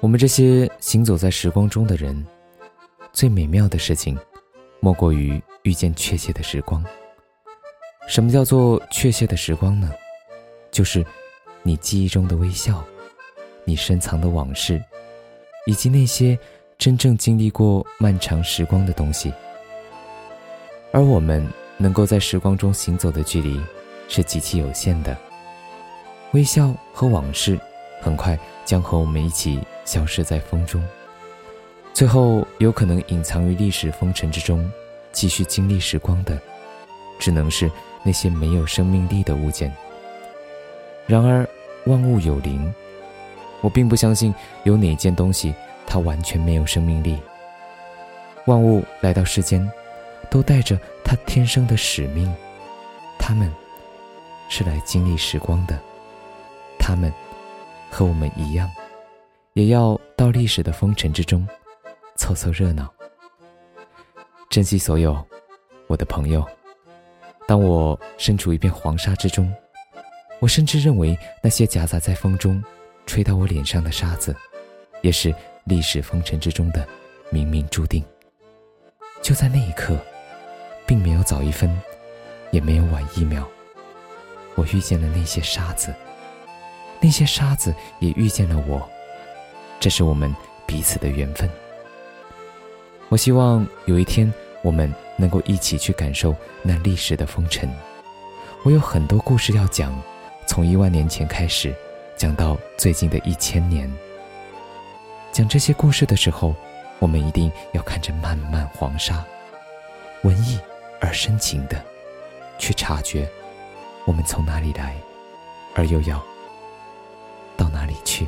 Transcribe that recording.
我们这些行走在时光中的人，最美妙的事情，莫过于遇见确切的时光。什么叫做确切的时光呢？就是你记忆中的微笑，你深藏的往事，以及那些真正经历过漫长时光的东西。而我们能够在时光中行走的距离，是极其有限的。微笑和往事，很快将和我们一起消失在风中，最后有可能隐藏于历史风尘之中，继续经历时光的，只能是那些没有生命力的物件。然而，万物有灵，我并不相信有哪件东西它完全没有生命力。万物来到世间，都带着它天生的使命，它们是来经历时光的。他们和我们一样，也要到历史的风尘之中凑凑热闹。珍惜所有我的朋友。当我身处一片黄沙之中，我甚至认为那些夹杂在风中吹到我脸上的沙子，也是历史风尘之中的冥冥注定。就在那一刻，并没有早一分，也没有晚一秒，我遇见了那些沙子。那些沙子也遇见了我，这是我们彼此的缘分。我希望有一天我们能够一起去感受那历史的风尘。我有很多故事要讲，从一万年前开始，讲到最近的一千年。讲这些故事的时候，我们一定要看着漫漫黄沙，文艺而深情的去察觉我们从哪里来，而又要。到哪里去？